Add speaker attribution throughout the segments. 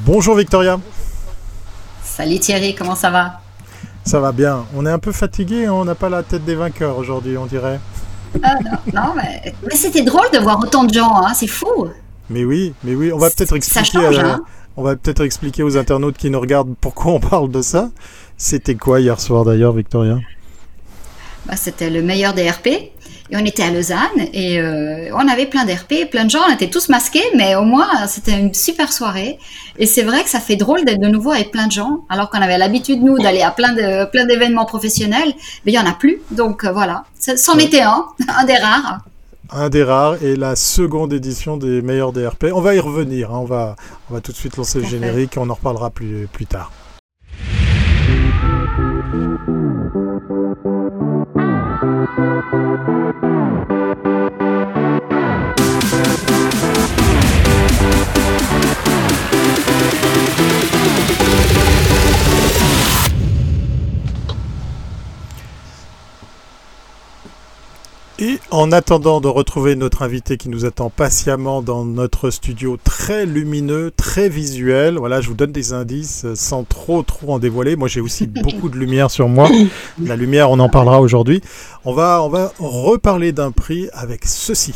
Speaker 1: Bonjour Victoria.
Speaker 2: Salut Thierry, comment ça va?
Speaker 1: Ça va bien. On est un peu fatigué, hein, on n'a pas la tête des vainqueurs aujourd'hui, on dirait.
Speaker 2: Ah, non, mais, c'était drôle de voir autant de gens, hein, c'est fou.
Speaker 1: Mais oui, mais oui, on va peut-être expliquer, hein. on va peut-être expliquer aux internautes qui nous regardent pourquoi on parle de ça. C'était quoi hier soir d'ailleurs, Victoria?
Speaker 2: Bah, C'était le meilleur des RP. Et on était à Lausanne et euh, on avait plein d'RP, plein de gens, on était tous masqués, mais au moins c'était une super soirée. Et c'est vrai que ça fait drôle d'être de nouveau avec plein de gens, alors qu'on avait l'habitude nous d'aller à plein de plein d'événements professionnels, mais il y en a plus. Donc euh, voilà, c'en était un, un des rares.
Speaker 1: Un des rares et la seconde édition des meilleurs DRP. On va y revenir, hein. on, va, on va tout de suite lancer le générique et on en reparlera plus, plus tard. En attendant de retrouver notre invité qui nous attend patiemment dans notre studio très lumineux, très visuel, voilà, je vous donne des indices euh, sans trop trop en dévoiler. Moi, j'ai aussi beaucoup de lumière sur moi. La lumière, on en parlera aujourd'hui. On va, on va reparler d'un prix avec ceci.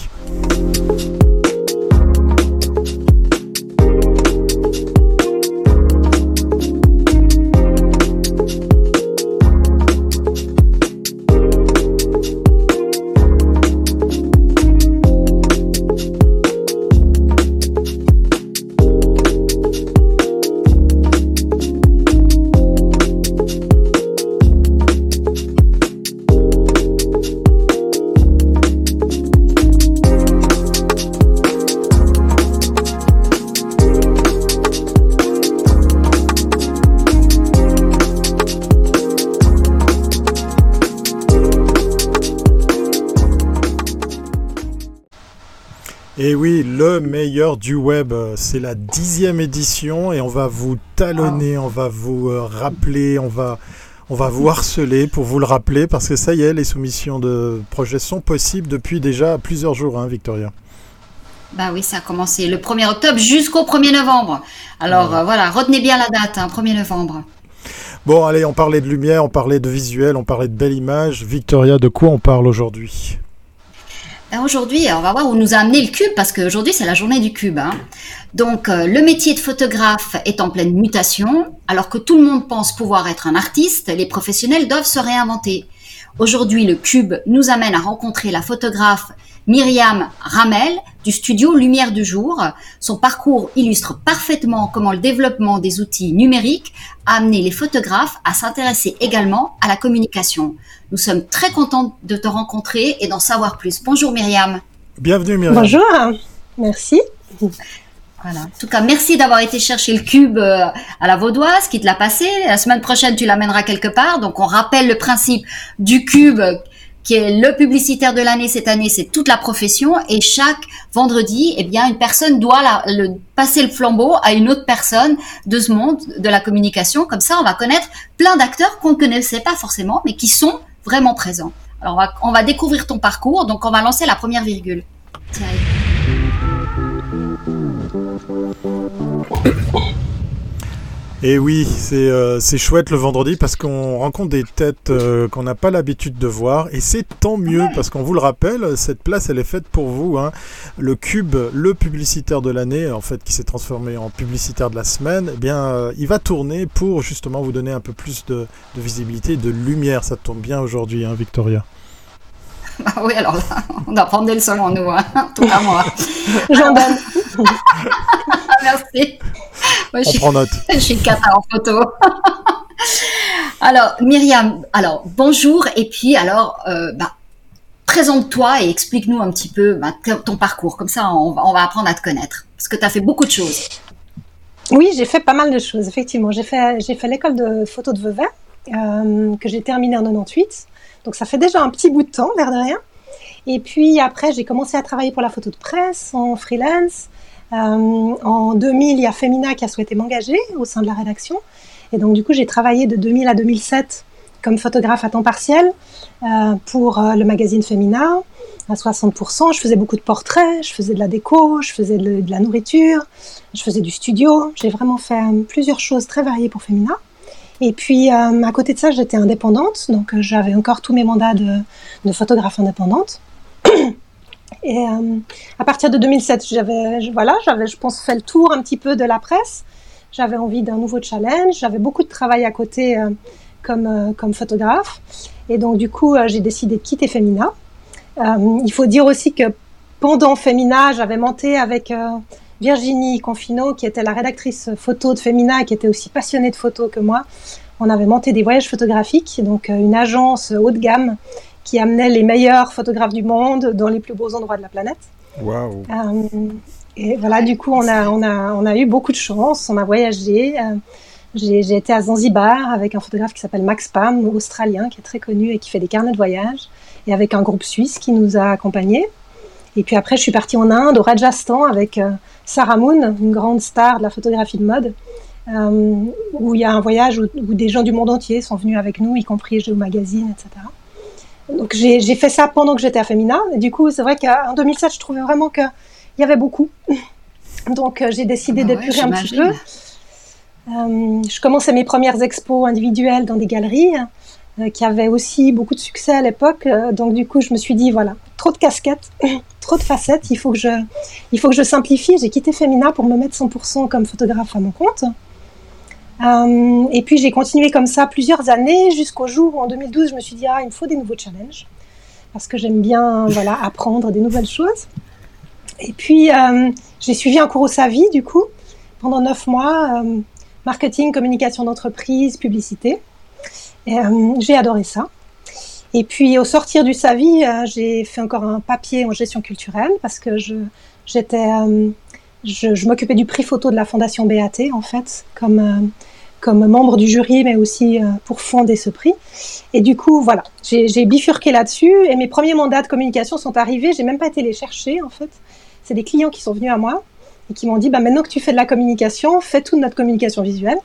Speaker 1: Et oui, le meilleur du web, c'est la dixième édition et on va vous talonner, on va vous euh, rappeler, on va, on va vous harceler pour vous le rappeler parce que ça y est, les soumissions de projets sont possibles depuis déjà plusieurs jours, hein, Victoria.
Speaker 2: Bah oui, ça a commencé le 1er octobre jusqu'au 1er novembre. Alors euh, voilà, retenez bien la date, 1er hein, novembre.
Speaker 1: Bon, allez, on parlait de lumière, on parlait de visuel, on parlait de belle image. Victoria, de quoi on parle aujourd'hui?
Speaker 2: Aujourd'hui, on va voir où nous a amené le cube, parce qu'aujourd'hui, c'est la journée du cube. Hein. Donc, euh, le métier de photographe est en pleine mutation. Alors que tout le monde pense pouvoir être un artiste, les professionnels doivent se réinventer. Aujourd'hui, le cube nous amène à rencontrer la photographe Myriam Ramel du studio Lumière du Jour. Son parcours illustre parfaitement comment le développement des outils numériques a amené les photographes à s'intéresser également à la communication. Nous sommes très contents de te rencontrer et d'en savoir plus. Bonjour Myriam.
Speaker 1: Bienvenue Myriam.
Speaker 3: Bonjour, merci.
Speaker 2: Voilà. En tout cas, merci d'avoir été chercher le cube euh, à la Vaudoise, qui te l'a passé. La semaine prochaine, tu l'amèneras quelque part. Donc, on rappelle le principe du cube qui est le publicitaire de l'année cette année, c'est toute la profession et chaque vendredi, eh bien, une personne doit passer le flambeau à une autre personne de ce monde de la communication. Comme ça, on va connaître plein d'acteurs qu'on ne connaissait pas forcément, mais qui sont vraiment présents. Alors, on va découvrir ton parcours. Donc, on va lancer la première virgule.
Speaker 1: Et oui, euh, c'est chouette le vendredi parce qu'on rencontre des têtes euh, qu'on n'a pas l'habitude de voir et c'est tant mieux parce qu'on vous le rappelle, cette place elle est faite pour vous. Hein. Le Cube, le publicitaire de l'année, en fait qui s'est transformé en publicitaire de la semaine, eh bien euh, il va tourner pour justement vous donner un peu plus de, visibilité, de lumière. Ça tombe bien aujourd'hui, hein, Victoria.
Speaker 2: Ah oui, alors on doit prendre des leçons en nous, hein. tout à moi.
Speaker 3: J'en donne.
Speaker 2: Merci.
Speaker 1: Moi, on je prend note.
Speaker 2: Je suis cata en photo. alors, Myriam, alors bonjour, et puis alors, euh, bah, présente-toi et explique-nous un petit peu bah, ton parcours. Comme ça, on va, on va apprendre à te connaître. Parce que tu as fait beaucoup de choses.
Speaker 3: Oui, j'ai fait pas mal de choses, effectivement. J'ai fait, j'ai fait l'école de photo de Vevey, euh, que j'ai terminée en 98. Donc ça fait déjà un petit bout de temps, l'air de rien. Et puis après, j'ai commencé à travailler pour la photo de presse en freelance. Euh, en 2000, il y a Femina qui a souhaité m'engager au sein de la rédaction. Et donc du coup, j'ai travaillé de 2000 à 2007 comme photographe à temps partiel pour le magazine Femina à 60%. Je faisais beaucoup de portraits, je faisais de la déco, je faisais de, la nourriture, je faisais du studio. J'ai vraiment fait plusieurs choses très variées pour Femina. Et puis, à côté de ça, j'étais indépendante, donc j'avais encore tous mes mandats de, photographe indépendante. Et euh, à partir de 2007, j'avais, voilà, j'avais, je pense, fait le tour un petit peu de la presse. J'avais envie d'un nouveau challenge. J'avais beaucoup de travail à côté euh, comme, euh, comme photographe. Et donc, du coup, j'ai décidé de quitter Femina. il faut dire aussi que pendant Femina, j'avais monté avec Virginie Confino, qui était la rédactrice photo de Femina qui était aussi passionnée de photo que moi. On avait monté des voyages photographiques, donc une agence haut de gamme qui amenait les meilleurs photographes du monde dans les plus beaux endroits de la planète.
Speaker 1: Waouh
Speaker 3: euh, Et voilà, du coup, on a, on, a, on a eu beaucoup de chance, on a voyagé. Euh, j'ai été à Zanzibar avec un photographe qui s'appelle Max Pam, australien, qui est très connu et qui fait des carnets de voyage, et avec un groupe suisse qui nous a accompagnés. Et puis après, je suis partie en Inde, au Rajasthan, avec euh, Sarah Moon, une grande star de la photographie de mode, où il y a un voyage où, où, des gens du monde entier sont venus avec nous, y compris Géo Magazine, etc. Donc j'ai fait ça pendant que j'étais à Femina. Et du coup, c'est vrai qu'en 2007, je trouvais vraiment qu'il y avait beaucoup. Donc euh, j'ai décidé ah d'épurer un petit peu. Euh, je commençais mes premières expos individuelles dans des galeries euh, qui avaient aussi beaucoup de succès à l'époque. donc du coup, je me suis dit, voilà, trop de casquettes, trop de facettes, il faut que je, il faut que je simplifie. J'ai quitté Femina pour me mettre 100% comme photographe à mon compte. Euh, et puis j'ai continué comme ça plusieurs années jusqu'au jour où en 2012 je me suis dit ah il me faut des nouveaux challenges parce que j'aime bien voilà apprendre des nouvelles choses. Et puis euh, j'ai suivi un cours au Savi du coup pendant neuf mois euh, marketing, communication d'entreprise, publicité. Et j'ai adoré ça. Et puis au sortir du Savi, j'ai fait encore un papier en gestion culturelle parce que je j'étais je, je m'occupais du prix photo de la fondation BAT en fait comme comme membre du jury, mais aussi euh, pour fonder ce prix. Et du coup, voilà, j'ai bifurqué là-dessus et mes premiers mandats de communication sont arrivés. J'ai même pas été les chercher en fait. C'est des clients qui sont venus à moi et qui m'ont dit, bah, maintenant que tu fais de la communication, fais toute notre communication visuelle.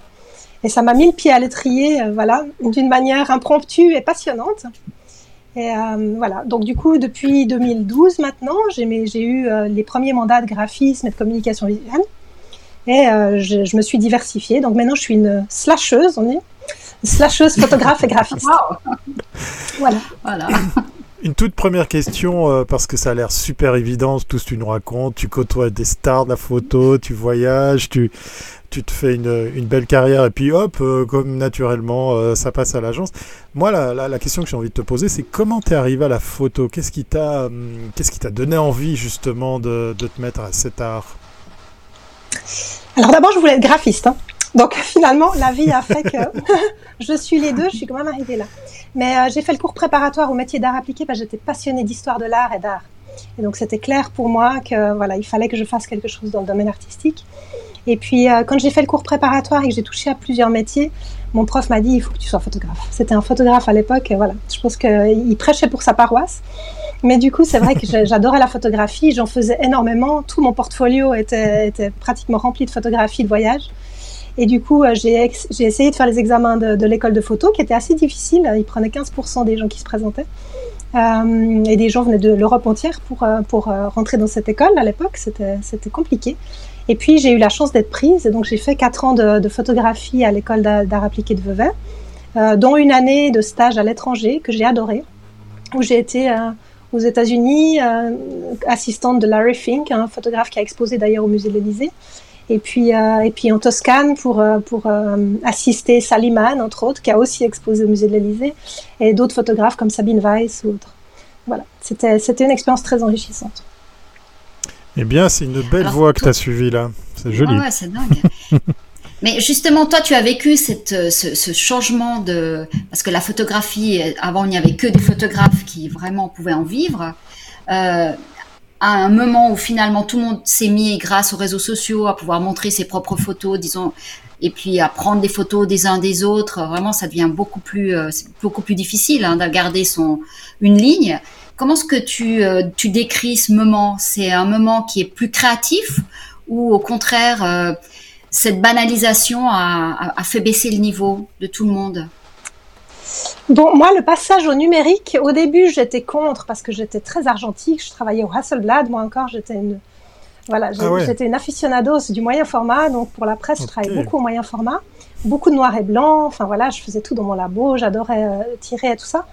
Speaker 3: Et ça m'a mis le pied à l'étrier, euh, voilà, d'une manière impromptue et passionnante. Et euh, voilà, donc du coup, depuis 2012 maintenant, j'ai eu les premiers mandats de graphisme et de communication visuelle. Et euh, je, me suis diversifiée. Donc maintenant, je suis une slasheuse, on dit. Une slasheuse photographe et graphiste.
Speaker 2: Voilà. voilà.
Speaker 1: Une toute première question, euh, parce que ça a l'air super évident, tout ce que tu nous racontes. Tu côtoies des stars de la photo, tu voyages, tu, te fais une, belle carrière, et puis hop, euh, comme naturellement, ça passe à l'agence. Moi, la, la, question que j'ai envie de te poser, c'est comment tu es arrivé à la photo? Qu'est-ce qui t'a hum, donné envie, justement, de, de te mettre à cet art?
Speaker 3: Alors d'abord, je voulais être graphiste. Hein. Donc finalement, la vie a fait que je suis les deux, je suis quand même arrivée là. Mais euh, j'ai fait le cours préparatoire au métier d'art appliqué parce que j'étais passionnée d'histoire de l'art et d'art. Et donc c'était clair pour moi que voilà, il fallait que je fasse quelque chose dans le domaine artistique. Et puis euh, quand j'ai fait le cours préparatoire et que j'ai touché à plusieurs métiers, mon prof m'a dit il faut que tu sois photographe. C'était un photographe à l'époque, voilà, je pense qu'il prêchait pour sa paroisse. Mais du coup, c'est vrai que j'adorais la photographie, j'en faisais énormément. Tout mon portfolio était, pratiquement rempli de photographies de voyage. Et du coup, euh, j'ai essayé de faire les examens de, l'école de photo, qui étaient assez difficiles. Ils prenaient 15% des gens qui se présentaient. Euh, et des gens venaient de l'Europe entière pour, euh, pour rentrer dans cette école. À l'époque, c'était compliqué. Et puis, j'ai eu la chance d'être prise. Et donc, j'ai fait 4 ans de, photographie à l'école d'art appliqué de Vevey, dont une année de stage à l'étranger que j'ai adoré, où j'ai été aux États-Unis, assistante de Larry Fink, un photographe qui a exposé d'ailleurs au musée de l'Élysée. Et puis, euh, et puis en Toscane pour, euh, pour assister Saliman, entre autres, qui a aussi exposé au musée de l'Élysée, et d'autres photographes comme Sabine Weiss ou autres. Voilà, c'était une expérience très enrichissante.
Speaker 1: Eh bien, c'est une belle voie que tu as suivie là. C'est joli.
Speaker 2: ouais, c'est dingue. Mais justement, toi, tu as vécu cette, euh, ce, changement de... Parce que la photographie, avant, il n'y avait que des photographes qui vraiment pouvaient en vivre. Euh, à un moment où finalement tout le monde s'est mis, grâce aux réseaux sociaux, à pouvoir montrer ses propres photos, disons, et puis à prendre des photos des uns des autres, vraiment, ça devient beaucoup plus, euh, beaucoup plus difficile hein, de garder son, une ligne. Comment est-ce que tu, tu décris ce moment? C'est un moment qui est plus créatif ou au contraire cette banalisation a, fait baisser le niveau de tout le monde?
Speaker 3: Bon, moi, le passage au numérique, au début, j'étais contre parce que j'étais très argentique. Je travaillais au Hasselblad. Moi encore, j'étais une, voilà,
Speaker 1: Ah ouais.
Speaker 3: j'étais une aficionados du moyen format. Donc, pour la presse, je travaillais beaucoup au moyen format. Beaucoup de noir et blanc. Enfin, voilà, je faisais tout dans mon labo. J'adorais euh, tirer et tout ça.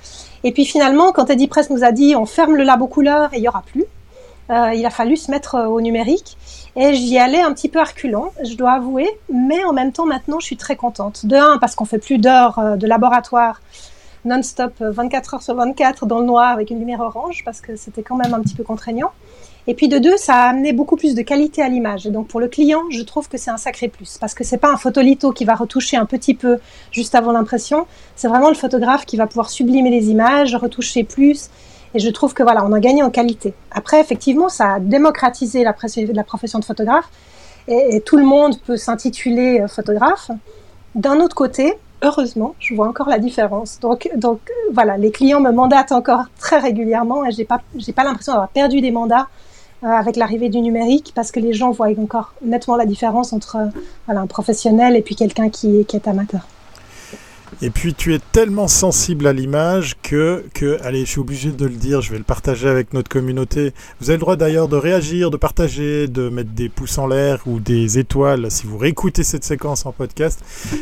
Speaker 3: Et puis, finalement, quand Eddie Press nous a dit on ferme le labo couleur et il y aura plus, euh, il a fallu se mettre euh, au numérique. Et j'y allais un petit peu à reculons, je dois avouer. Mais en même temps, maintenant, je suis très contente. De un, parce qu'on fait plus d'heures euh, de laboratoire non-stop euh, 24 heures sur 24 dans le noir avec une lumière orange parce que c'était quand même un petit peu contraignant. Et puis de deux, ça a amené beaucoup plus de qualité à l'image. Et donc pour le client, je trouve que c'est un sacré plus parce que c'est pas un photolitho qui va retoucher un petit peu juste avant l'impression. C'est vraiment le photographe qui va pouvoir sublimer les images, retoucher plus. Et je trouve que voilà, on a gagné en qualité. Après, effectivement, ça a démocratisé la, profession de photographe et, tout le monde peut s'intituler euh, photographe. D'un autre côté, heureusement, je vois encore la différence. Donc, donc euh, voilà, les clients me mandatent encore très régulièrement et j'ai pas, pas l'impression d'avoir perdu des mandats euh, avec l'arrivée du numérique parce que les gens voient encore nettement la différence entre voilà, un professionnel et puis quelqu'un qui est amateur.
Speaker 1: Et puis tu es tellement sensible à l'image que, que, allez, je suis obligé de le dire, je vais le partager avec notre communauté. Vous avez le droit d'ailleurs de réagir, de partager, de mettre des pouces en l'air ou des étoiles si vous réécoutez cette séquence en podcast,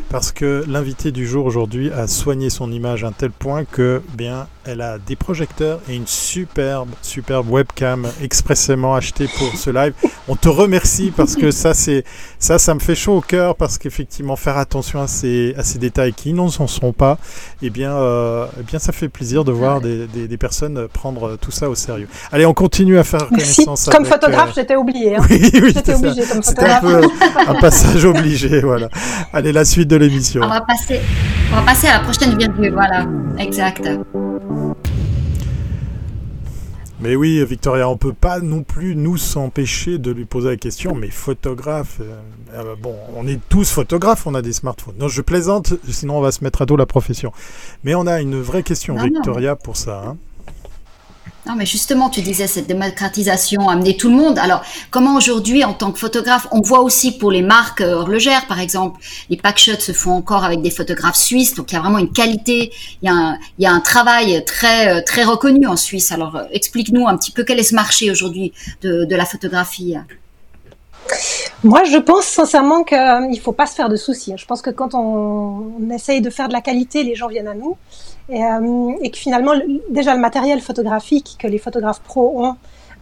Speaker 1: parce que l'invité du jour aujourd'hui a soigné son image à un tel point que, bien, elle a des projecteurs et une superbe, superbe webcam expressément achetée pour ce live. On te remercie parce que ça, c'est, ça, ça me fait chaud au cœur parce qu'effectivement, faire attention à ces, à ces détails qui sont pas, eh bien, euh, eh bien, ça fait plaisir de voir des, des, des personnes prendre tout ça au sérieux. Allez, on continue à faire
Speaker 3: Merci.
Speaker 1: connaissance
Speaker 3: Comme
Speaker 1: avec,
Speaker 3: photographe,
Speaker 1: euh,
Speaker 3: j'étais oubliée. Hein.
Speaker 1: Oui, oui,
Speaker 3: J'étais comme
Speaker 1: un peu un passage obligé, voilà. Allez, la suite de l'émission.
Speaker 2: On va passer, on va passer à la prochaine virgule. Voilà, exact.
Speaker 1: Mais oui, Victoria, on peut pas non plus nous s'empêcher de lui poser la question. Mais photographe, euh, euh, bon, on est tous photographes, on a des smartphones. Non, je plaisante, sinon on va se mettre à dos la profession. Mais on a une vraie question,
Speaker 2: Non, non.
Speaker 1: Victoria, pour ça. hein.
Speaker 2: Mais justement, tu disais cette démocratisation, amener tout le monde. Alors, comment aujourd'hui, en tant que photographe, on voit aussi pour les marques euh, horlogères, par exemple, les packshots se font encore avec des photographes suisses, donc il y a vraiment une qualité, il y a un, travail très euh, très reconnu en Suisse. Alors, euh, explique-nous un petit peu quel est ce marché aujourd'hui de la photographie.
Speaker 3: Moi, je pense sincèrement qu'il ne faut pas se faire de soucis. Je pense que quand on, essaye de faire de la qualité, les gens viennent à nous. Et, euh, que finalement, le- déjà le matériel photographique que les photographes pros ont euh,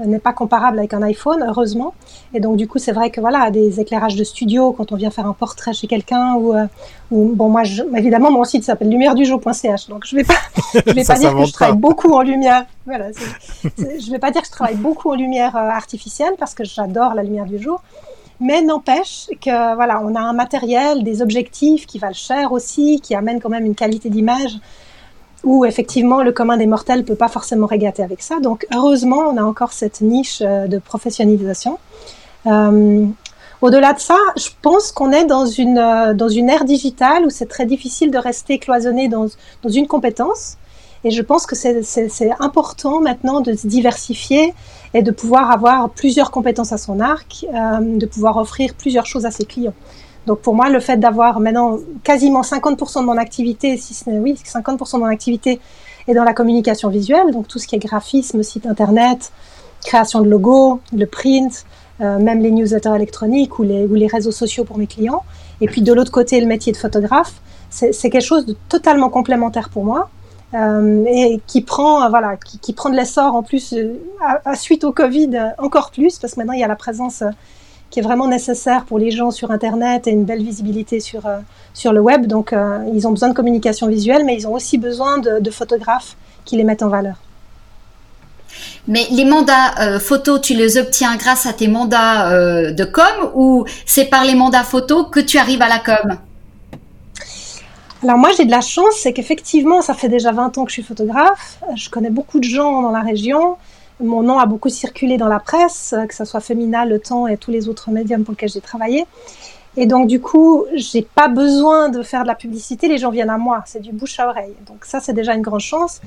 Speaker 3: n'est pas comparable avec un iPhone, heureusement. Et donc, du coup, c'est vrai que voilà, des éclairages de studio, quand on vient faire un portrait chez quelqu'un, ou, euh, ou bon, moi, je, évidemment, mon site s'appelle lumieredujour.ch, donc je vais pas, je vais
Speaker 1: Ça
Speaker 3: pas dire que je travaille beaucoup en lumière. Voilà, je vais pas dire que je travaille beaucoup en lumière euh, artificielle parce que j'adore la lumière du jour. Mais n'empêche que voilà, on a un matériel, des objectifs qui valent cher aussi, qui amènent quand même une qualité d'image où effectivement le commun des mortels peut pas forcément régater avec ça. Donc heureusement, on a encore cette niche euh, de professionnalisation. Euh, au-delà de ça, je pense qu'on est dans une euh, dans une ère digitale où c'est très difficile de rester cloisonné dans dans une compétence. Et je pense que c'est important maintenant de se diversifier et de pouvoir avoir plusieurs compétences à son arc, euh, de pouvoir offrir plusieurs choses à ses clients. Donc pour moi, le fait d'avoir maintenant quasiment 50% de mon activité, si ce n'est oui, 50% de mon activité est dans la communication visuelle, donc tout ce qui est graphisme, site internet, création de logos, le print, euh, même les newsletters électroniques ou les, ou les réseaux sociaux pour mes clients. Et puis de l'autre côté, le métier de photographe, c'est quelque chose de totalement complémentaire pour moi. euh, et qui prend euh, voilà qui, qui prend de l'essor en plus à, suite au Covid encore plus parce que maintenant il y a la présence qui est vraiment nécessaire pour les gens sur internet et une belle visibilité sur euh, sur le web. Donc euh, ils ont besoin de communication visuelle mais ils ont aussi besoin de, de photographes qui les mettent en valeur.
Speaker 2: Mais les mandats euh, photos, tu les obtiens grâce à tes mandats euh, de com ou c'est par les mandats photos que tu arrives à la com?
Speaker 3: Alors moi j'ai de la chance, c'est qu'effectivement ça fait déjà 20 ans que je suis photographe, je connais beaucoup de gens dans la région, mon nom a beaucoup circulé dans la presse, que ce soit Femina, Le Temps et tous les autres médiums pour lesquels j'ai travaillé. Et donc du coup, j'ai pas besoin de faire de la publicité, les gens viennent à moi, c'est du bouche à oreille. Donc ça c'est déjà une grande chance.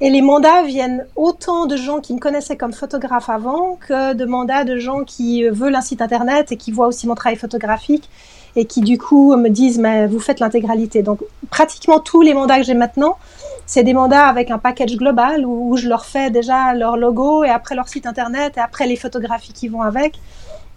Speaker 3: Et les mandats viennent autant de gens qui me connaissaient comme photographe avant que de mandats de gens qui veulent un site internet et qui voient aussi mon travail photographique et qui du coup me disent mais vous faites l'intégralité. Donc pratiquement tous les mandats que j'ai maintenant c'est des mandats avec un package global où, je leur fais déjà leur logo et après leur site internet et après les photographies qui vont avec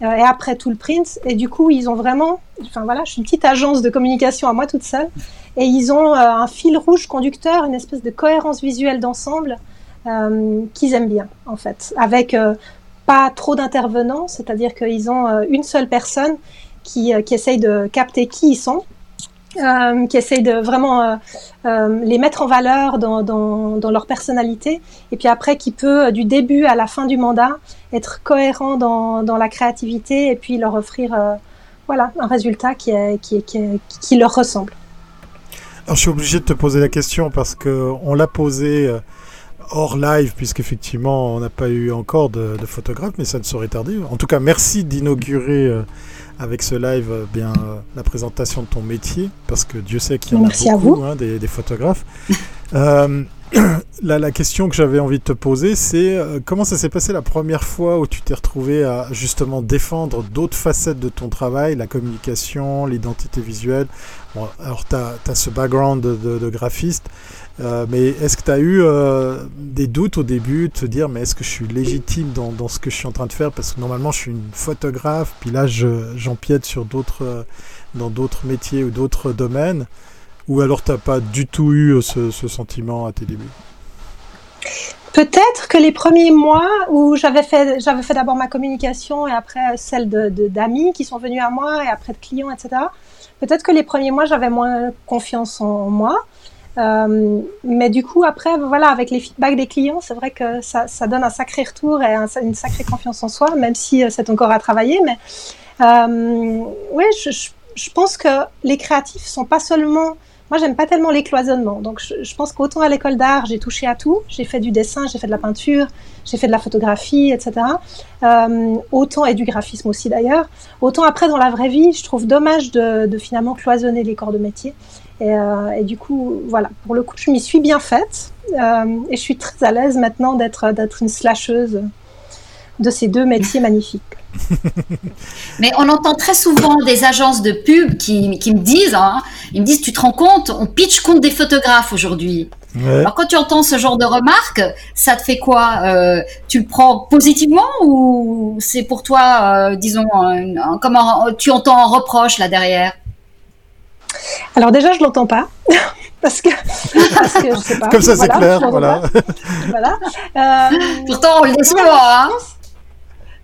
Speaker 3: euh, et après tout le print. Et du coup, ils ont vraiment, enfin voilà, je suis une petite agence de communication à moi toute seule. Et ils ont euh, un fil rouge conducteur, une espèce de cohérence visuelle d'ensemble euh, qu'ils aiment bien en fait, avec pas trop d'intervenants, c'est-à-dire qu'ils ont une seule personne qui, qui essaye de capter qui ils sont euh, qui essayent de vraiment euh, euh, les mettre en valeur dans, leur personnalité, et puis après qui peut, du début à la fin du mandat, être cohérent dans, la créativité et puis leur offrir voilà, un résultat qui, leur ressemble.
Speaker 1: Alors, je suis obligé de te poser la question parce qu'on l'a posé hors live, puisqu'effectivement, on n'a pas eu encore de, de, photographe, mais ça ne saurait tarder. En tout cas, merci d'inaugurer avec ce live euh, bien euh, la présentation de ton métier, parce que Dieu sait qu'il y en a beaucoup, hein, des, photographes. euh, la, question que j'avais envie de te poser, c'est comment ça s'est passé la première fois où tu t'es retrouvé à justement défendre d'autres facettes de ton travail, la communication, l'identité visuelle? Bon, alors, tu as, ce background de graphiste, euh, mais est-ce que tu as eu euh, des doutes au début de te dire mais est-ce que je suis légitime dans, ce que je suis en train de faire? Parce que normalement je suis une photographe puis là j'empiète sur d'autres euh, dans d'autres métiers ou d'autres domaines ou alors t'as pas du tout eu ce, sentiment à tes débuts?
Speaker 3: Peut-être que les premiers mois où j'avais fait, j'avais fait d'abord ma communication et après celle d'amis qui sont venus à moi et après de clients, etc. Peut-être que les premiers mois j'avais moins confiance en moi. Euh, mais du coup, après, voilà, avec les feedbacks des clients, c'est vrai que ça, donne un sacré retour et une sacrée confiance en soi, même si euh, c'est encore à travailler. Mais euh, oui, je, pense que les créatifs sont pas seulement. Moi, j'aime pas tellement les cloisonnements. Donc, je, pense qu'autant à l'école d'art, j'ai touché à tout. J'ai fait du dessin, j'ai fait de la peinture, j'ai fait de la photographie, etc. Autant et du graphisme aussi d'ailleurs. Autant après dans la vraie vie, je trouve dommage de finalement cloisonner les corps de métier. Euh, et, du coup, voilà, pour le coup, je m'y suis bien faite. Euh, et je suis très à l'aise maintenant d'être d'être une slasheuse de ces deux métiers magnifiques.
Speaker 2: Mais on entend très souvent des agences de pub qui, qui me disent, hein, ils me disent, tu te rends compte, on pitch contre des photographes aujourd'hui. Alors quand tu entends ce genre de remarques, ça te fait quoi euh, Tu le prends positivement ou c'est pour toi, disons, comment tu entends un reproche là derrière?
Speaker 3: Alors déjà, je l'entends pas. parce que, parce que je sais pas.
Speaker 1: Comme ça, c'est clair. Voilà.
Speaker 3: voilà.
Speaker 2: Euh, Pourtant, on le dit hein.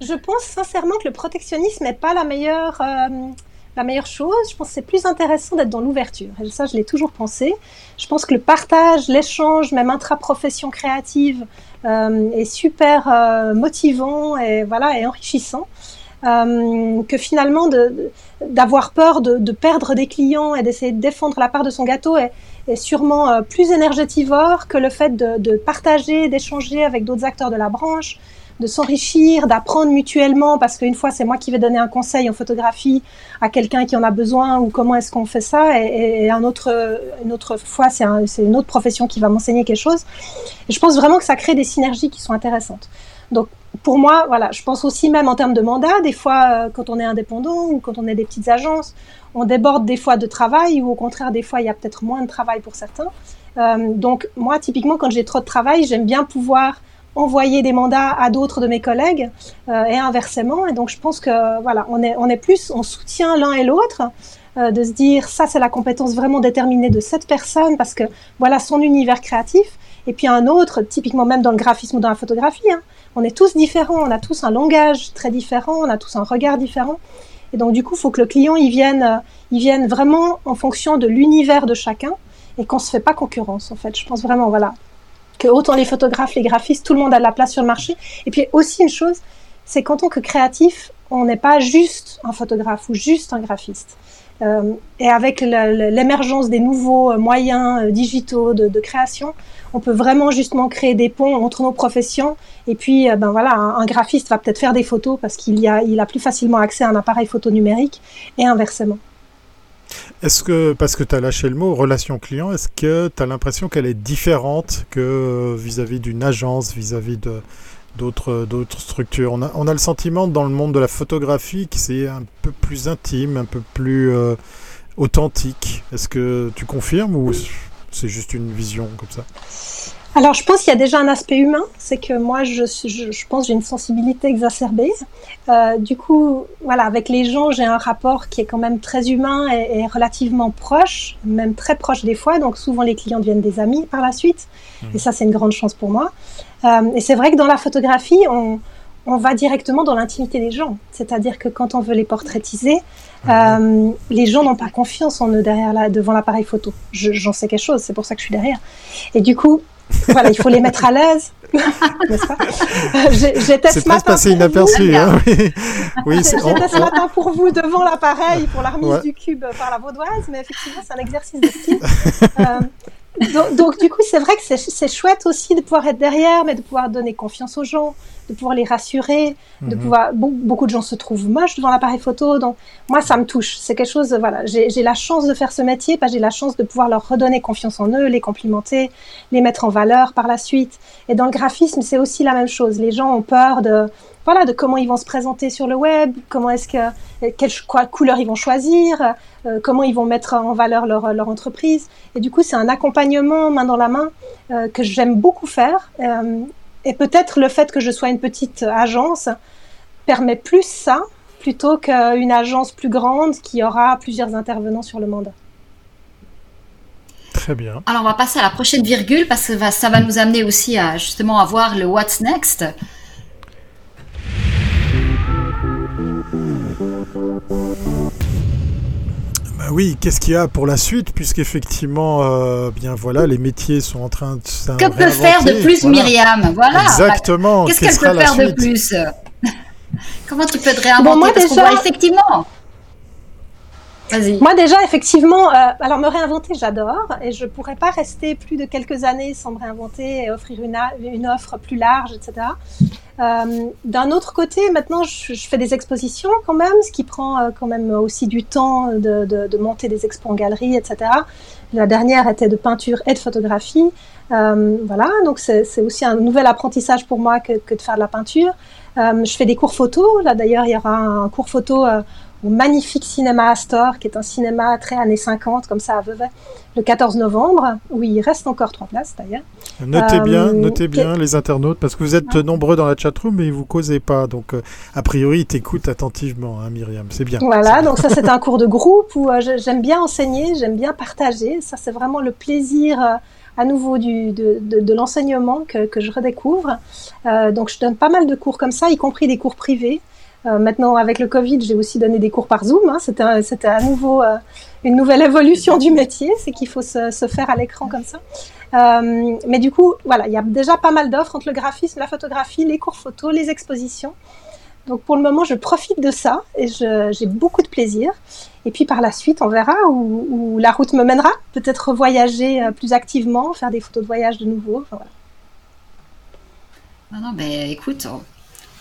Speaker 3: Je pense sincèrement que le protectionnisme n'est pas la meilleure, euh, la meilleure chose. Je pense que c'est plus intéressant d'être dans l'ouverture. Et ça, je l'ai toujours pensé. Je pense que le partage, l'échange, même intra-profession créative, euh, est super euh, motivant et, voilà, et enrichissant. Euh, que finalement d'avoir peur de, perdre des clients et d'essayer de défendre la part de son gâteau est, sûrement euh, plus énergétivore que le fait de, partager, d'échanger avec d'autres acteurs de la branche, de s'enrichir, d'apprendre mutuellement, parce qu'une fois c'est moi qui vais donner un conseil en photographie à quelqu'un qui en a besoin ou comment est-ce qu'on fait ça, et, une autre fois c'est un, une autre profession qui va m'enseigner quelque chose. Je pense vraiment que ça crée des synergies qui sont intéressantes. Donc pour moi, voilà, je pense aussi même en termes de mandat, des fois, euh, quand on est indépendant ou quand on est des petites agences, on déborde des fois de travail ou au contraire, des fois, il y a peut-être moins de travail pour certains. Euh, donc, moi, typiquement, quand j'ai trop de travail, j'aime bien pouvoir envoyer des mandats à d'autres de mes collègues euh, et inversement. Et donc, je pense que, voilà, on est, on est plus, on soutient l'un et l'autre de se dire, ça, c'est la compétence vraiment déterminée de cette personne parce que, voilà, son univers créatif. Et puis un autre, typiquement même dans le graphisme ou dans la photographie, hein, on est tous différents, on a tous un langage très différent, on a tous un regard différent. Et donc du coup, il faut que le client euh, il vienne vraiment en fonction de l'univers de chacun et qu'on se fait pas concurrence. En fait, je pense vraiment voilà que autant les photographes, les graphistes, tout le monde a de la place sur le marché. Et puis aussi une chose, c'est qu'en tant que créatif, on n'est pas juste un photographe ou juste un graphiste. Euh, et avec l'émergence des nouveaux euh, moyens euh, digitaux de, création, on peut vraiment justement créer des ponts entre nos professions. Et puis, ben voilà, un, graphiste va peut-être faire des photos parce qu'il a, il a plus facilement accès à un appareil photo numérique et inversement.
Speaker 1: Est-ce que, parce que tu as lâché le mot relation client, est-ce que tu as l'impression qu'elle est différente que vis-à-vis d'une agence, vis-à-vis de, d'autres structures. On a, on a le sentiment dans le monde de la photographie que c'est un peu plus intime, un peu plus euh, authentique. Est-ce que tu confirmes ou c'est juste une vision comme ça?
Speaker 3: Alors, je pense qu'il y a déjà un aspect humain, c'est que moi, je, je, je pense j'ai une sensibilité exacerbée. Euh, du coup, voilà, avec les gens, j'ai un rapport qui est quand même très humain et, et, relativement proche, même très proche des fois. Donc, souvent, les clients deviennent des amis par la suite. Mmh. Et ça, c'est une grande chance pour moi. Euh, et c'est vrai que dans la photographie, on, on va directement dans l'intimité des gens. C'est-à-dire que quand on veut les portraitiser, mmh. euh, les gens n'ont pas confiance en eux derrière la, devant l'appareil photo. J'en sais quelque chose, c'est pour ça que je suis derrière. Et du coup, voilà, il faut les mettre à l'aise. N'est-ce pas?
Speaker 1: J'étais ce matin passé inaperçu. Hein, oui,
Speaker 3: oui J'étais ce matin pour vous devant l'appareil pour la remise ouais. du cube par la vaudoise, mais effectivement, c'est un exercice de style. euh, donc, donc, du coup, c'est vrai que c'est chouette aussi de pouvoir être derrière, mais de pouvoir donner confiance aux gens, de pouvoir les rassurer, de pouvoir. Bon, beaucoup de gens se trouvent moches devant l'appareil photo, donc moi, ça me touche. C'est quelque chose. Voilà, j'ai la chance de faire ce métier, j'ai la chance de pouvoir leur redonner confiance en eux, les complimenter, les mettre en valeur par la suite. Et dans le graphisme, c'est aussi la même chose. Les gens ont peur de voilà, de comment ils vont se présenter sur le web, comment est-ce que, quelle quoi, couleur ils vont choisir, euh, comment ils vont mettre en valeur leur, leur entreprise. Et du coup, c'est un accompagnement main dans la main euh, que j'aime beaucoup faire. Euh, et peut-être le fait que je sois une petite agence permet plus ça plutôt qu'une agence plus grande qui aura plusieurs intervenants sur le mandat.
Speaker 1: Très bien.
Speaker 2: Alors, on va passer à la prochaine virgule parce que ça va nous amener aussi à justement à voir le what's next.
Speaker 1: Bah oui, qu'est-ce qu'il y a pour la suite Puisqu'effectivement, euh, bien voilà, les métiers sont en train de
Speaker 2: Que peut faire de plus voilà. Myriam? Voilà.
Speaker 1: Exactement.
Speaker 2: Qu'est-ce qu'elle peut faire de plus? Comment tu peux te réinventer bon, moi, Parce déjà... voit effectivement.
Speaker 3: Moi déjà, effectivement, euh, alors me réinventer, j'adore, et je pourrais pas rester plus de quelques années sans me réinventer et offrir une, une offre plus large, etc. Euh, D'un autre côté, maintenant, je, fais des expositions quand même, ce qui prend euh, quand même aussi du temps de, de, de, monter des expos en galerie, etc. La dernière était de peinture et de photographie. Voilà, donc c'est aussi un nouvel apprentissage pour moi que, que de faire de la peinture. Je fais des cours photo. Là, d'ailleurs, il y aura un cours photo au magnifique cinéma Astor, qui est un cinéma très années 50, comme ça à Vevey, le 14 novembre, où il reste encore trois places d'ailleurs.
Speaker 1: Notez bien, euh, notez bien les internautes, parce que vous êtes nombreux dans la chatroom, mais vous causez pas. Donc, euh, a priori, ils t'écoutent attentivement, hein, Myriam. C'est bien.
Speaker 3: Voilà,
Speaker 1: bien.
Speaker 3: donc ça, c'est un cours de groupe où euh, j'aime bien enseigner, j'aime bien partager. Ça, c'est vraiment le plaisir à nouveau du, de, de, de l'enseignement que, que, je redécouvre. Euh, donc, je donne pas mal de cours comme ça, y compris des cours privés. Euh, maintenant, avec le Covid, j'ai aussi donné des cours par Zoom. Hein. C'était, à nouveau euh, une nouvelle évolution du métier, c'est qu'il faut se, faire à l'écran comme ça. Euh, mais du coup, voilà, il y a déjà pas mal d'offres entre le graphisme, la photographie, les cours photo, les expositions. Donc pour le moment, je profite de ça et j'ai beaucoup de plaisir. Et puis par la suite, on verra où, la route me mènera. Peut-être voyager plus activement, faire des photos de voyage de nouveau.
Speaker 2: Ah non, ben écoute,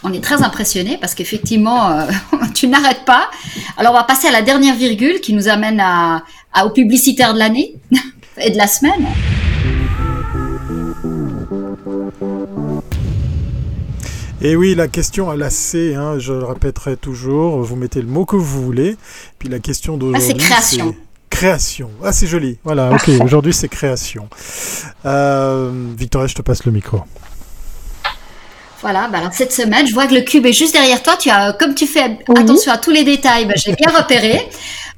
Speaker 2: on est très impressionné parce qu'effectivement, euh, tu n'arrêtes pas. Alors, on va passer à la dernière virgule qui nous amène à, à au publicitaire de l'année et de la semaine.
Speaker 1: Et oui, la question à la C, hein, je le répéterai toujours, vous mettez le mot que vous voulez. Puis la question d'aujourd'hui.
Speaker 2: Ah, c'est création.
Speaker 1: Création. Ah, c'est joli. Voilà, ok. Aujourd'hui, c'est création. Euh, Victoria, je te passe le micro.
Speaker 2: Voilà, bah alors cette semaine, je vois que le cube est juste derrière toi. Tu as, comme tu fais oui. attention à tous les détails, bah, j'ai bien repéré.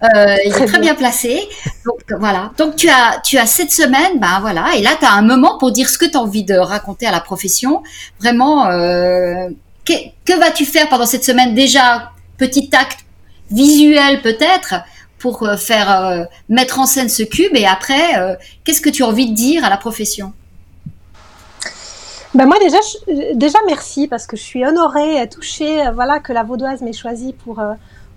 Speaker 2: Euh, il est très bien. placé. Donc voilà. Donc tu as, tu as cette semaine, ben voilà. Et là, tu as un moment pour dire ce que tu as envie de raconter à la profession. Vraiment, euh, que, que vas-tu faire pendant cette semaine? Déjà Petit acte visuel peut-être pour euh, faire euh, mettre en scène ce cube. Et après, euh, qu'est-ce que tu as envie de dire à la profession?
Speaker 3: Ben moi déjà, je, déjà merci parce que je suis honorée touchée, voilà que la Vaudoise m'ait choisi pour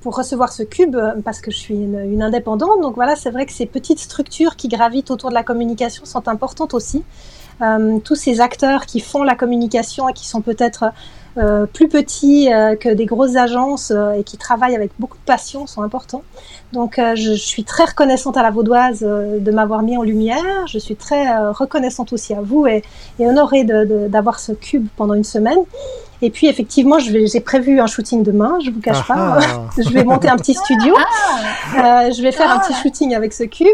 Speaker 3: pour recevoir ce cube parce que je suis une, une indépendante. Donc voilà, c'est vrai que ces petites structures qui gravitent autour de la communication sont importantes aussi. Euh, tous ces acteurs qui font la communication et qui sont peut-être euh, plus petits euh, que des grosses agences euh, et qui travaillent avec beaucoup de passion sont importants. Donc euh, je, je, suis très reconnaissante à la Vaudoise euh, de m'avoir mis en lumière. Je suis très reconnaissante aussi à vous et, et honorée d'avoir ce cube pendant une semaine. Et puis effectivement, j'ai prévu un shooting demain, je vous cache ah pas. je vais monter un petit studio. Ah. Euh, je vais faire ah. un petit shooting avec ce cube.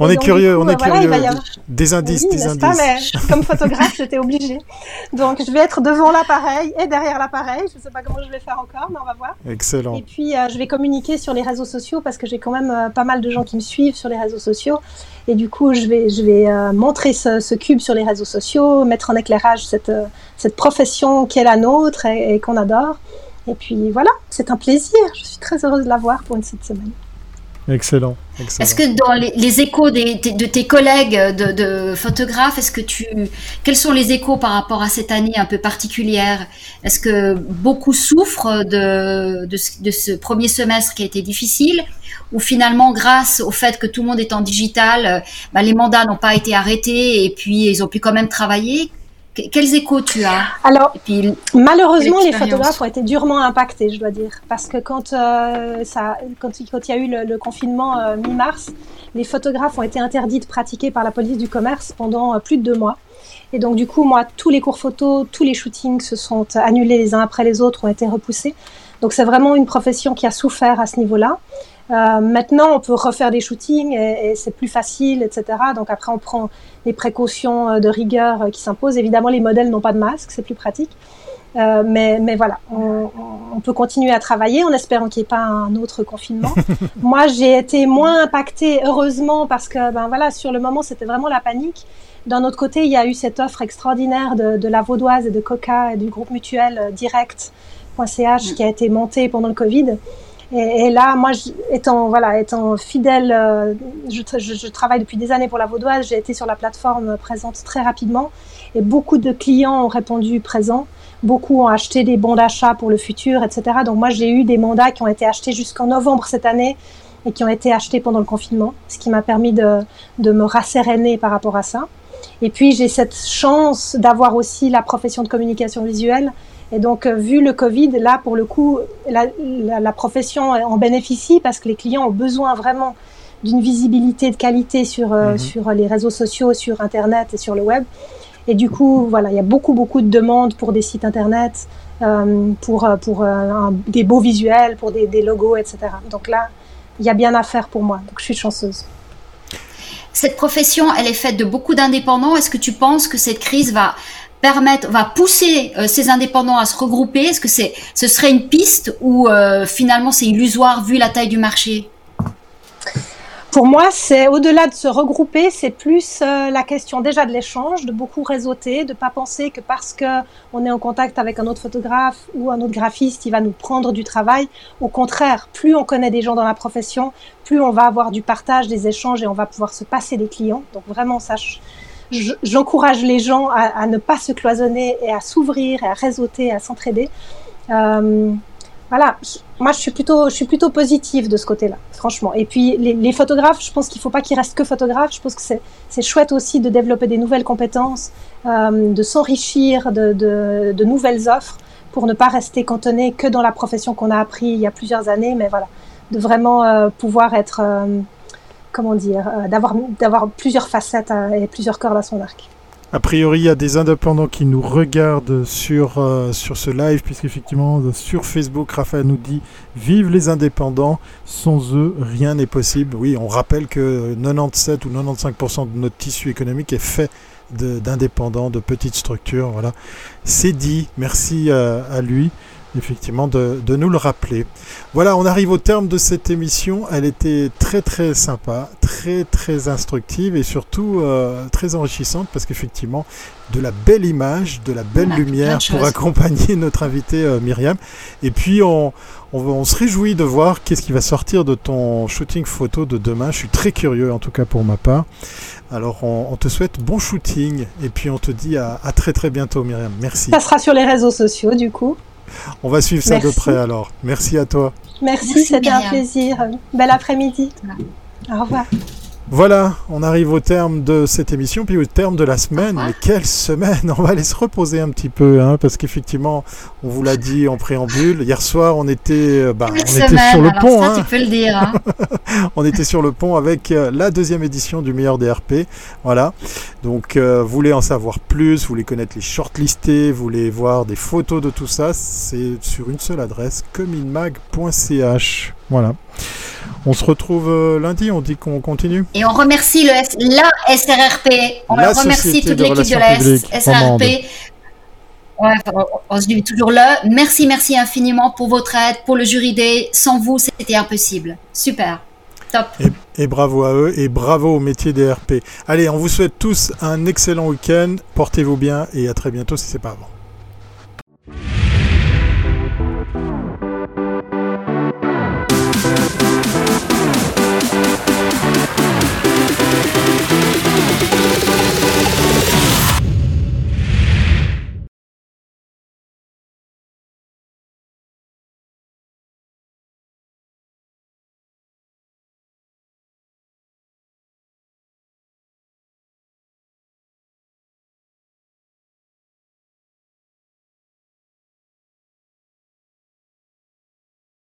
Speaker 1: On est curieux,
Speaker 3: coup,
Speaker 1: on est
Speaker 3: voilà,
Speaker 1: curieux.
Speaker 3: il va y avoir-
Speaker 1: Des indices,
Speaker 3: Oui,
Speaker 1: des indices.
Speaker 3: pas, mais comme photographe, j'étais obligée. Donc, je vais être devant l'appareil et derrière l'appareil. Je ne sais pas comment je vais faire encore, mais on va voir.
Speaker 1: Excellent.
Speaker 3: Et puis, euh, je vais communiquer sur les réseaux sociaux parce que j'ai quand même euh, pas mal de gens qui me suivent sur les réseaux sociaux. Et du coup, je vais, je vais euh, montrer ce, ce cube sur les réseaux sociaux, mettre en éclairage cette, cette profession qui est la nôtre et, et qu'on adore. Et puis voilà, c'est un plaisir. Je suis très heureuse de l'avoir pour une cette semaine.
Speaker 1: Excellent.
Speaker 2: Est-ce que dans les, échos de tes collègues de, photographes, est-ce que tu, quels sont les échos par rapport à cette année un peu particulière? Est-ce que beaucoup souffrent de, de, ce- premier semestre qui a été difficile? Ou finalement, grâce au fait que tout le monde est en digital, euh, bah, les mandats n'ont pas été arrêtés et puis ils ont pu quand même travailler? Quels échos tu as
Speaker 3: Alors,
Speaker 2: Et puis,
Speaker 3: Malheureusement, les photographes ont été durement impactés, je dois dire, parce que quand euh, ça, quand, il- quand il y a eu le, le confinement euh, mi-mars, les photographes ont été interdits de pratiquer par la police du commerce pendant euh, plus de deux mois. Et donc, du coup, moi, tous les cours photos, tous les shootings se sont annulés les uns après les autres, ont été repoussés. Donc, c'est vraiment une profession qui a souffert à ce niveau-là. Euh, maintenant, on peut refaire des shootings et, et c'est plus facile, etc. Donc, après, on prend les précautions euh, de rigueur euh, qui s'imposent. Évidemment, les modèles n'ont pas de masque, c'est plus pratique. Euh, mais, mais voilà, on, on- peut continuer à travailler en espérant qu'il n'y ait pas un autre confinement. Moi, j'ai été moins impactée, heureusement, parce que ben voilà, sur le moment, c'était vraiment la panique. D'un autre côté, il y a eu cette offre extraordinaire de, de la Vaudoise et de Coca et du groupe mutuel euh, direct.ch qui a été montée pendant le Covid. Et, et là, moi, je- étant voilà, étant fidèle, euh, je, tra- je- je travaille depuis des années pour la Vaudoise. J'ai été sur la plateforme présente très rapidement, et beaucoup de clients ont répondu présent. Beaucoup ont acheté des bons d'achat pour le futur, etc. Donc moi, j'ai eu des mandats qui ont été achetés jusqu'en novembre cette année et qui ont été achetés pendant le confinement, ce qui m'a permis de, de me rasséréner par rapport à ça. Et puis j'ai cette chance d'avoir aussi la profession de communication visuelle. Et donc, euh, vu le Covid, là, pour le coup, la, la, la profession en bénéficie parce que les clients ont besoin vraiment d'une visibilité de qualité sur, euh,
Speaker 1: Mhm.
Speaker 3: sur les réseaux sociaux, sur Internet et sur le web. Et du coup, voilà, il y a beaucoup, beaucoup de demandes pour des sites Internet, euh, pour, pour euh, un- des beaux visuels, pour des, des logos, etc. Donc là, il y a bien à faire pour moi. Donc je suis chanceuse.
Speaker 2: Cette profession, elle est faite de beaucoup d'indépendants. Est-ce que tu penses que cette crise va permettre, va pousser euh, ces indépendants à se regrouper? Est-ce que ce serait une piste ou euh, finalement c'est illusoire vu la taille du marché?
Speaker 3: Pour moi, c'est au-delà de se regrouper, c'est plus euh, la question déjà de l'échange, de beaucoup réseauter, de pas penser que parce que on est en contact avec un autre photographe ou un autre graphiste, il va nous prendre du travail. Au contraire, plus on connaît des gens dans la profession, plus on va avoir du partage, des échanges et on va pouvoir se passer des clients. Donc vraiment, ça, je- je- j'encourage les gens à, ne pas se cloisonner et à s'ouvrir et à réseauter, à s'entraider. Euh, voilà, moi je suis plutôt, je suis plutôt positive de ce côté-là, franchement. Et puis les, les photographes, je pense qu'il faut pas qu'ils restent que photographes. Je pense que c'est, chouette aussi de développer des nouvelles compétences, euh, de s'enrichir de, de, de nouvelles offres pour ne pas rester cantonné que dans la profession qu'on a appris il y a plusieurs années, mais voilà, de vraiment euh, pouvoir être, euh, comment dire, euh, d'avoir, d'avoir plusieurs facettes euh, et plusieurs cordes à son arc.
Speaker 1: A priori, il y a des indépendants qui nous regardent sur, euh, sur ce live, puisqu'effectivement, sur Facebook, Raphaël nous dit Vive les indépendants, sans eux, rien n'est possible. Oui, on rappelle que 97 ou 95% de notre tissu économique est fait d'indépendants, de, petites structures. Voilà. C'est dit, merci euh, à lui. Effectivement, de, de nous le rappeler. Voilà, on arrive au terme de cette émission. Elle était très très sympa, très très instructive et surtout euh, très enrichissante parce qu'effectivement, de la belle image, de la belle lumière pour accompagner notre invité euh, Myriam. Et puis, on, on, se réjouit de voir qu'est-ce qui va sortir de ton shooting photo de demain. Je suis très curieux, en tout cas pour ma part. Alors, on, on te souhaite bon shooting et puis on te dit à, à très très bientôt, Myriam. Merci.
Speaker 3: Ça sera sur les réseaux sociaux du coup.
Speaker 1: On va suivre ça de près alors. Merci à toi.
Speaker 3: Merci,
Speaker 2: Merci,
Speaker 3: c'était un plaisir. Bel après-midi. Au revoir.
Speaker 1: Voilà, on arrive au terme de cette émission, puis au terme de la semaine. Mais quelle semaine On va aller se reposer un petit peu, hein, parce qu'effectivement, on vous l'a dit en préambule. Hier soir, on était, euh, bah, on était sur le pont.
Speaker 2: ça
Speaker 1: hein.
Speaker 2: tu peux le dire. hein.
Speaker 1: On était sur le pont avec euh, la deuxième édition du meilleur DRP. Voilà. Donc, euh, vous voulez en savoir plus, vous voulez connaître les shortlistés, vous voulez voir des photos de tout ça, c'est sur une seule adresse, cominmag.ch. Voilà. On se retrouve euh, lundi, on dit qu'on continue.
Speaker 2: Et on remercie le la SRRP. On
Speaker 1: La
Speaker 2: remercie toute l'équipe de la
Speaker 1: Publiques.
Speaker 2: SRRP. Ouais, on- se dit toujours le. Merci, merci infiniment pour votre aide, pour le jury D. Sans vous, c'était impossible. Super. Top.
Speaker 1: Et, et bravo à eux et bravo au métier des RP. Allez, on vous souhaite tous un excellent week-end. Portez-vous bien et à très bientôt si c'est pas avant.